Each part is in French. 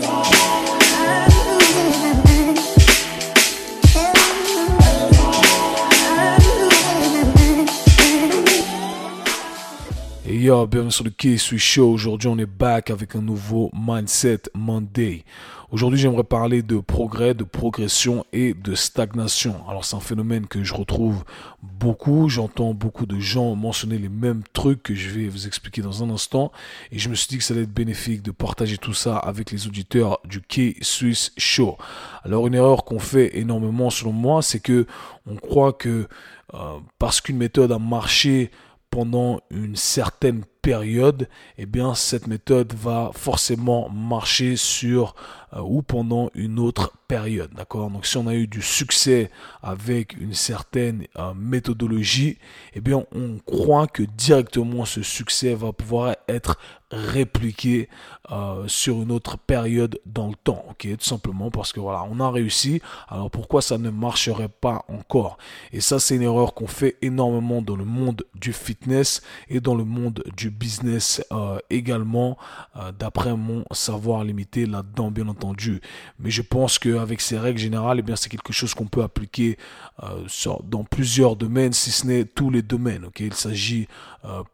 today. Yo, bienvenue sur le K-Sui Show. Aujourd'hui, on est back avec un nouveau Mindset Monday. Aujourd'hui, j'aimerais parler de progrès, de progression et de stagnation. Alors, c'est un phénomène que je retrouve beaucoup. J'entends beaucoup de gens mentionner les mêmes trucs que je vais vous expliquer dans un instant. Et je me suis dit que ça allait être bénéfique de partager tout ça avec les auditeurs du K-Swiss Show. Alors, une erreur qu'on fait énormément, selon moi, c'est que on croit que euh, parce qu'une méthode a marché pendant une certaine période, eh bien cette méthode va forcément marcher sur euh, ou pendant une autre période, d'accord? Donc si on a eu du succès avec une certaine euh, méthodologie, eh bien on croit que directement ce succès va pouvoir être répliqué euh, sur une autre période dans le temps, ok? Tout simplement parce que voilà, on a réussi. Alors pourquoi ça ne marcherait pas encore? Et ça, c'est une erreur qu'on fait énormément dans le monde du fitness et dans le monde du business euh, également, euh, d'après mon savoir limité là-dedans, bien entendu. Mais je pense qu'avec ces règles générales, eh bien, c'est quelque chose qu'on peut appliquer sur, dans plusieurs domaines, si ce n'est tous les domaines. ok? Il s'agit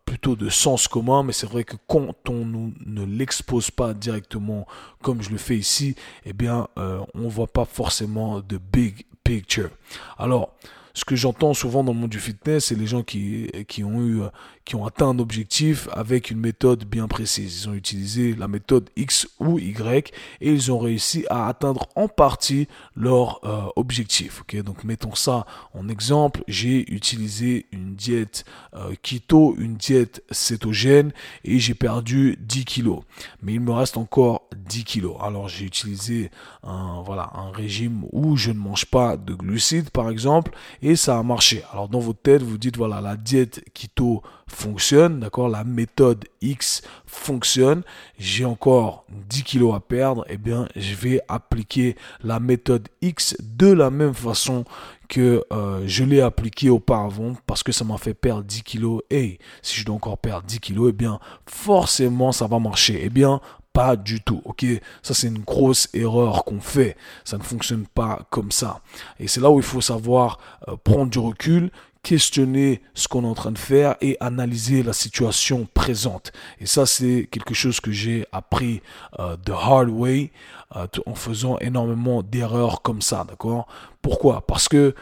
plutôt de sens commun, mais c'est vrai que quand on ne l'expose pas directement comme je le fais ici, eh bien, euh, on voit pas forcément de big picture. Alors, ce que j'entends souvent dans le monde du fitness, c'est les gens qui, qui ont eu, qui ont atteint un objectif avec une méthode bien précise. Ils ont utilisé la méthode X ou Y et ils ont réussi à atteindre en partie leur euh, objectif. Ok, donc mettons ça en exemple. J'ai utilisé une diète euh, keto, une diète cétogène et j'ai perdu 10 kilos. Mais il me reste encore 10 kilos. Alors j'ai utilisé un, voilà, un régime où je ne mange pas de glucides par exemple et ça a marché. Alors dans votre tête, vous dites voilà, la diète keto fonctionne, d'accord, la méthode X fonctionne, j'ai encore 10 kilos à perdre, et eh bien je vais appliquer la méthode X de la même façon que euh, je l'ai appliqué auparavant parce que ça m'a fait perdre 10 kilos. Et si je dois encore perdre 10 kilos, eh bien forcément ça va marcher. eh bien pas du tout, ok? Ça c'est une grosse erreur qu'on fait. Ça ne fonctionne pas comme ça. Et c'est là où il faut savoir euh, prendre du recul, questionner ce qu'on est en train de faire et analyser la situation présente. Et ça, c'est quelque chose que j'ai appris euh, the hard way euh, en faisant énormément d'erreurs comme ça, d'accord? Pourquoi? Parce que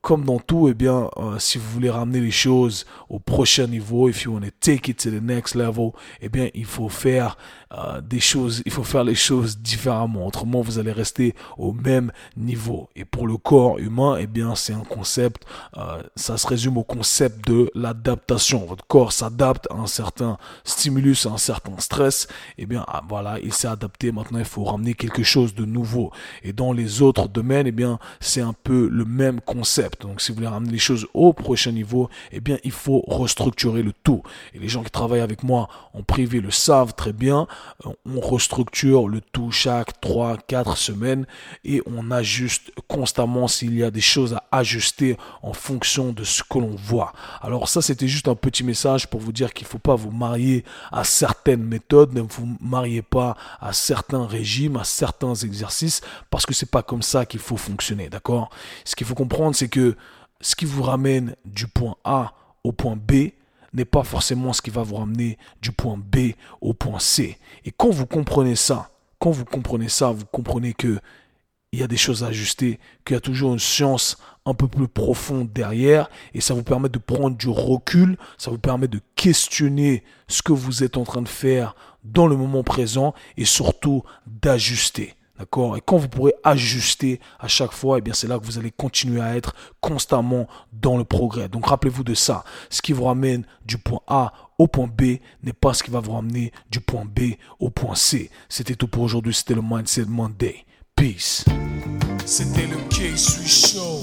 comme dans tout, eh bien, euh, si vous voulez ramener les choses au prochain niveau, if you want to take it to the next level, eh bien, il faut faire euh, des choses, il faut faire les choses différemment. Autrement, vous allez rester au même niveau. Et pour le corps humain, eh bien, c'est un concept, euh, ça se résume au concept de l'adaptation. Votre corps s'adapte à un certain stimulus, à un certain stress. Eh bien, ah, voilà, il s'est adapté. Maintenant, il faut ramener quelque chose de nouveau. Et dans les autres domaines, eh bien, c'est un peu le même concept donc si vous voulez ramener les choses au prochain niveau, eh bien il faut restructurer le tout. Et les gens qui travaillent avec moi en privé le savent très bien. Euh, on restructure le tout chaque 3 4 semaines et on ajuste constamment s'il y a des choses à ajuster en fonction de que l'on voit. Alors ça c'était juste un petit message pour vous dire qu'il ne faut pas vous marier à certaines méthodes, ne vous mariez pas à certains régimes, à certains exercices parce que c'est pas comme ça qu'il faut fonctionner, d'accord? Ce qu'il faut comprendre c'est que ce qui vous ramène du point A au point B n'est pas forcément ce qui va vous ramener du point B au point C. Et quand vous comprenez ça, quand vous comprenez ça, vous comprenez que il y a des choses à ajuster, qu'il y a toujours une science un peu plus profonde derrière, et ça vous permet de prendre du recul, ça vous permet de questionner ce que vous êtes en train de faire dans le moment présent, et surtout d'ajuster. D'accord? Et quand vous pourrez ajuster à chaque fois, et eh bien c'est là que vous allez continuer à être constamment dans le progrès. Donc rappelez-vous de ça. Ce qui vous ramène du point A au point B n'est pas ce qui va vous ramener du point B au point C. C'était tout pour aujourd'hui. C'était le Mindset Monday. Peace. C'était le Show.